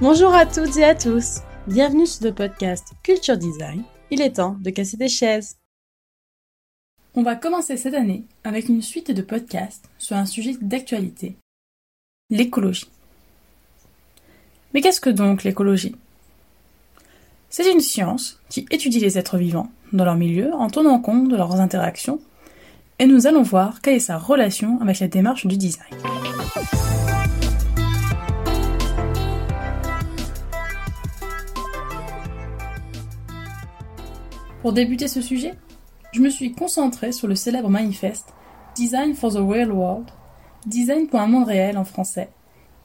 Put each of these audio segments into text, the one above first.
Bonjour à toutes et à tous. Bienvenue sur le podcast Culture Design. Il est temps de casser des chaises. On va commencer cette année avec une suite de podcasts sur un sujet d'actualité, l'écologie. Mais qu'est-ce que donc l'écologie? C'est une science qui étudie les êtres vivants dans leur milieu en tenant compte de leurs interactions et nous allons voir quelle est sa relation avec la démarche du design. Pour débuter ce sujet, je me suis concentré sur le célèbre manifeste Design for the Real World, Design pour un monde réel en français,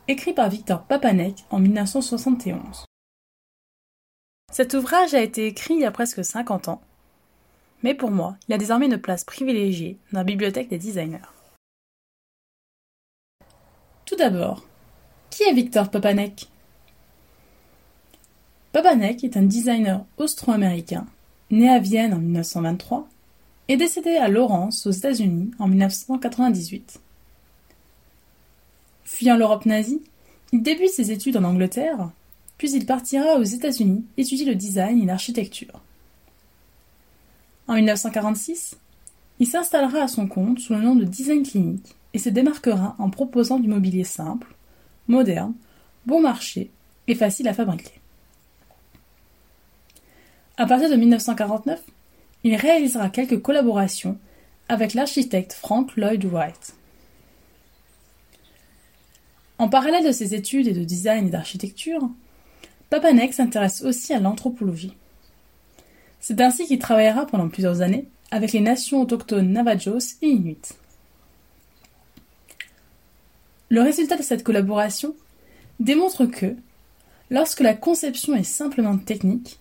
écrit par Victor Papanek en 1971. Cet ouvrage a été écrit il y a presque 50 ans, mais pour moi, il a désormais une place privilégiée dans la bibliothèque des designers. Tout d'abord, qui est Victor Papanek? Papanek est un designer austro-américain, né à Vienne en 1923 est décédé à Lawrence aux États-Unis en 1998. Fuyant l'Europe nazie, il débute ses études en Angleterre, puis il partira aux États-Unis étudier le design et l'architecture. En 1946, il s'installera à son compte sous le nom de Design Clinic et se démarquera en proposant du mobilier simple, moderne, bon marché et facile à fabriquer. À partir de 1949, il réalisera quelques collaborations avec l'architecte Frank Lloyd Wright. En parallèle de ses études et de design et d'architecture, Papanek s'intéresse aussi à l'anthropologie. C'est ainsi qu'il travaillera pendant plusieurs années avec les nations autochtones Navajos et Inuits. Le résultat de cette collaboration démontre que, lorsque la conception est simplement technique,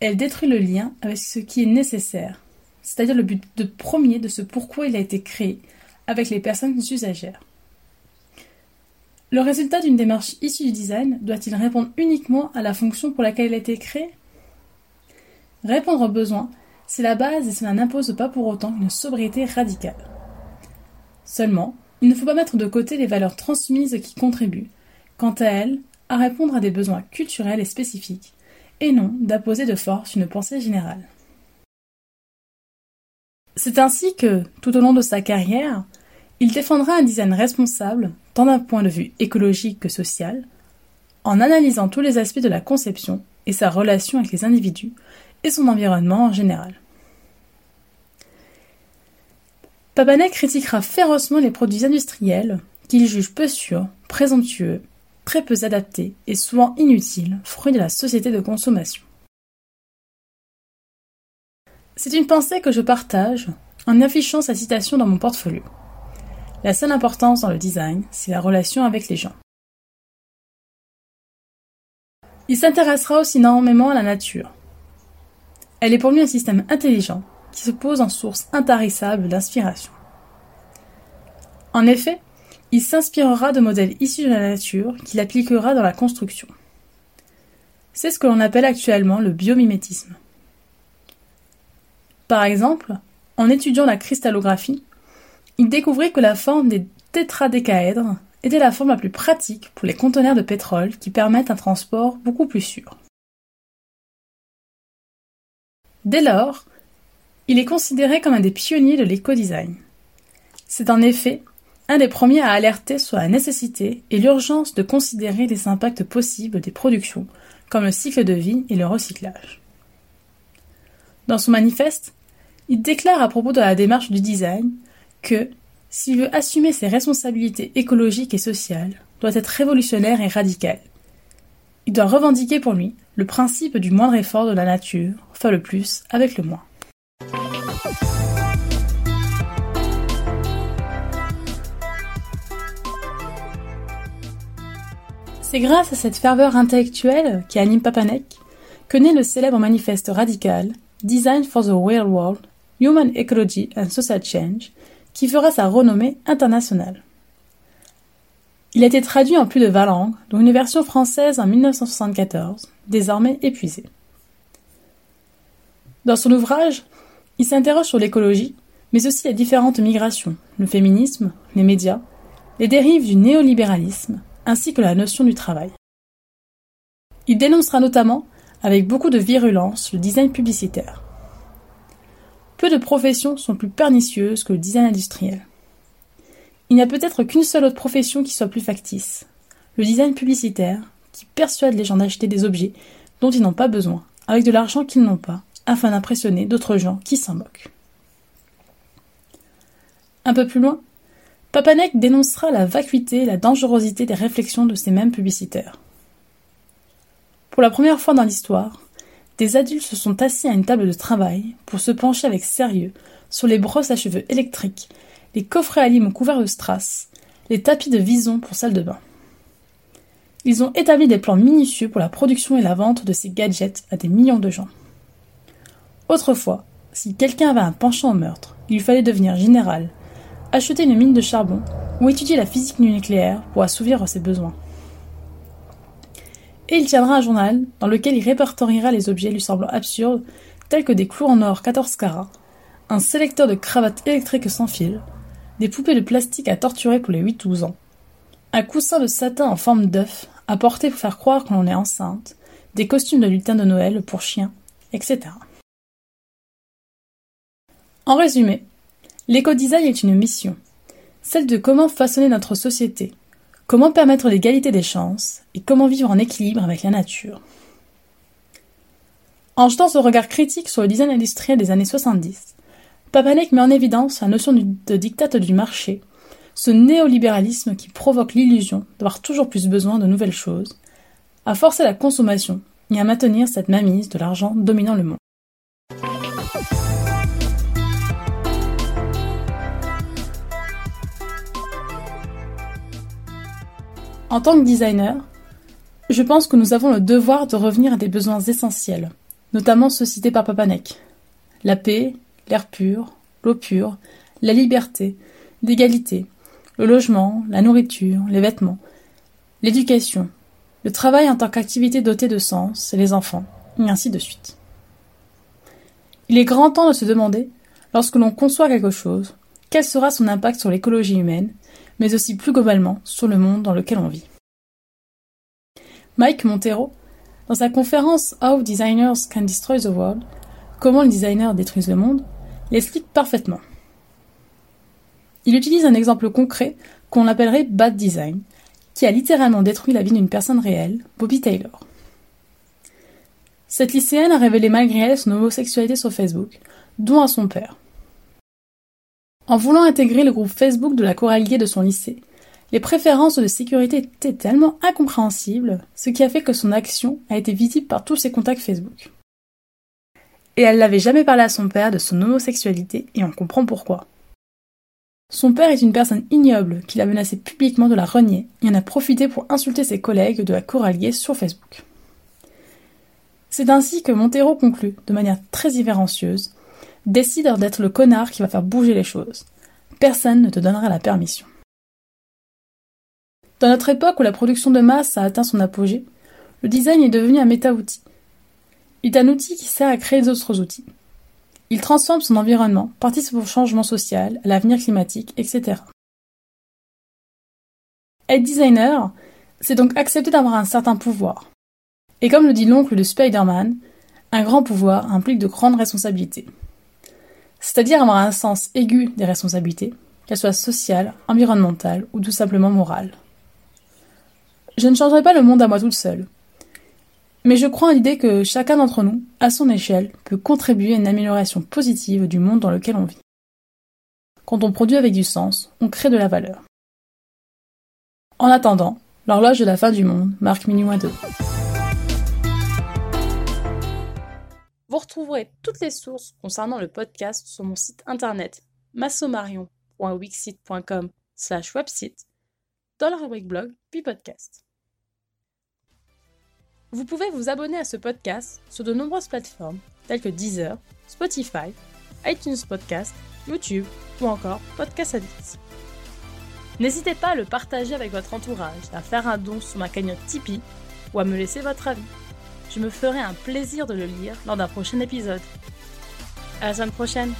elle détruit le lien avec ce qui est nécessaire, c'est-à-dire le but de premier de ce pourquoi il a été créé avec les personnes usagères. Le résultat d'une démarche issue du design doit-il répondre uniquement à la fonction pour laquelle il a été créé? Répondre aux besoins, c'est la base et cela n'impose pas pour autant une sobriété radicale. Seulement, il ne faut pas mettre de côté les valeurs transmises qui contribuent, quant à elles, à répondre à des besoins culturels et spécifiques, et non d'apposer de force une pensée générale. C'est ainsi que, tout au long de sa carrière, il défendra un design responsable, tant d'un point de vue écologique que social, en analysant tous les aspects de la conception et sa relation avec les individus et son environnement en général. Papanek critiquera férocement les produits industriels qu'il juge peu sûrs, présomptueux très peu adapté et souvent inutile, fruit de la société de consommation. C'est une pensée que je partage en affichant sa citation dans mon portfolio. La seule importance dans le design, c'est la relation avec les gens. Il s'intéressera aussi énormément à la nature. Elle est pour lui un système intelligent qui se pose en source intarissable d'inspiration. En effet, il s'inspirera de modèles issus de la nature qu'il appliquera dans la construction. C'est ce que l'on appelle actuellement le biomimétisme. Par exemple, en étudiant la cristallographie, il découvrit que la forme des tétradécaèdres était la forme la plus pratique pour les conteneurs de pétrole qui permettent un transport beaucoup plus sûr. Dès lors, il est considéré comme un des pionniers de l'éco-design. C'est en effet un des premiers à alerter sur la nécessité et l'urgence de considérer les impacts possibles des productions, comme le cycle de vie et le recyclage. Dans son manifeste, il déclare à propos de la démarche du design que, s'il veut assumer ses responsabilités écologiques et sociales, doit être révolutionnaire et radical. Il doit revendiquer pour lui le principe du moindre effort de la nature, faire le plus avec le moins. C'est grâce à cette ferveur intellectuelle qui anime Papanek que naît le célèbre manifeste radical Design for the Real World, Human Ecology and Social Change, qui fera sa renommée internationale. Il a été traduit en plus de 20 langues, dont une version française en 1974, désormais épuisée. Dans son ouvrage, il s'interroge sur l'écologie mais aussi les différentes migrations, le féminisme, les médias, les dérives du néolibéralisme, ainsi que la notion du travail. Il dénoncera notamment, avec beaucoup de virulence, le design publicitaire. Peu de professions sont plus pernicieuses que le design industriel. Il n'y a peut-être qu'une seule autre profession qui soit plus factice, le design publicitaire, qui persuade les gens d'acheter des objets dont ils n'ont pas besoin, avec de l'argent qu'ils n'ont pas, afin d'impressionner d'autres gens qui s'en moquent. Un peu plus loin, Papanek dénoncera la vacuité et la dangerosité des réflexions de ces mêmes publicitaires. Pour la première fois dans l'histoire, des adultes se sont assis à une table de travail pour se pencher avec sérieux sur les brosses à cheveux électriques, les coffrets à lime couverts de strass, les tapis de vison pour salle de bain. Ils ont établi des plans minutieux pour la production et la vente de ces gadgets à des millions de gens. Autrefois, si quelqu'un avait un penchant au meurtre, il fallait devenir général, acheter une mine de charbon ou étudier la physique nucléaire pour assouvir ses besoins et il tiendra un journal dans lequel il répertoriera les objets lui semblant absurdes, tels que des clous en or 14 carats, un sélecteur de cravates électriques sans fil, des poupées de plastique à torturer pour les 8-12 ans, un coussin de satin en forme d'œuf à porter pour faire croire que l'on est enceinte, des costumes de lutin de Noël pour chiens, etc. En résumé, l'éco-design est une mission, celle de comment façonner notre société, Comment permettre l'égalité des chances et comment vivre en équilibre avec la nature En jetant ce regard critique sur le design industriel des années 70, Papanek met en évidence la notion de dictate du marché, ce néolibéralisme qui provoque l'illusion d'avoir toujours plus besoin de nouvelles choses, à forcer la consommation et à maintenir cette mainmise de l'argent dominant le monde. En tant que designer, je pense que nous avons le devoir de revenir à des besoins essentiels, notamment ceux cités par Papanek. La paix, l'air pur, l'eau pure, la liberté, l'égalité, le logement, la nourriture, les vêtements, l'éducation, le travail en tant qu'activité dotée de sens les enfants, et ainsi de suite. Il est grand temps de se demander, lorsque l'on conçoit quelque chose, quel sera son impact sur l'écologie humaine mais aussi plus globalement sur le monde dans lequel on vit. Mike Montero, dans sa conférence How Designers Can Destroy the World, Comment les designers détruisent le monde, l'explique parfaitement. Il utilise un exemple concret qu'on appellerait bad design, qui a littéralement détruit la vie d'une personne réelle, Bobby Taylor. Cette lycéenne a révélé malgré elle son homosexualité sur Facebook, dont à son père. En voulant intégrer le groupe Facebook de la chorale de son lycée, les préférences de sécurité étaient tellement incompréhensibles, ce qui a fait que son action a été visible par tous ses contacts Facebook. Et elle n'avait jamais parlé à son père de son homosexualité, et on comprend pourquoi. Son père est une personne ignoble qui l'a menacé publiquement de la renier et en a profité pour insulter ses collègues de la chorale sur Facebook. C'est ainsi que Montero conclut, de manière très irrévérencieuse, Décide d'être le connard qui va faire bouger les choses. Personne ne te donnera la permission. Dans notre époque où la production de masse a atteint son apogée, le design est devenu un méta-outil. Il est un outil qui sert à créer d'autres outils. Il transforme son environnement, participe au changement social, à l'avenir climatique, etc. Être designer, c'est donc accepter d'avoir un certain pouvoir. Et comme le dit l'oncle de Spider-Man, un grand pouvoir implique de grandes responsabilités c'est-à-dire avoir un sens aigu des responsabilités, qu'elles soient sociales, environnementales ou tout simplement morales. Je ne changerai pas le monde à moi toute seule, mais je crois en l'idée que chacun d'entre nous, à son échelle, peut contribuer à une amélioration positive du monde dans lequel on vit. Quand on produit avec du sens, on crée de la valeur. En attendant, l'horloge de la fin du monde marque minuit moins deux. Vous retrouverez toutes les sources concernant le podcast sur mon site internet massomarion.wixit.com slash website dans la rubrique blog puis podcast. Vous pouvez vous abonner à ce podcast sur de nombreuses plateformes telles que Deezer, Spotify, iTunes Podcast, YouTube ou encore Podcast Addict. N'hésitez pas à le partager avec votre entourage, à faire un don sur ma cagnotte Tipeee ou à me laisser votre avis je me ferai un plaisir de le lire lors d'un prochain épisode. À la semaine prochaine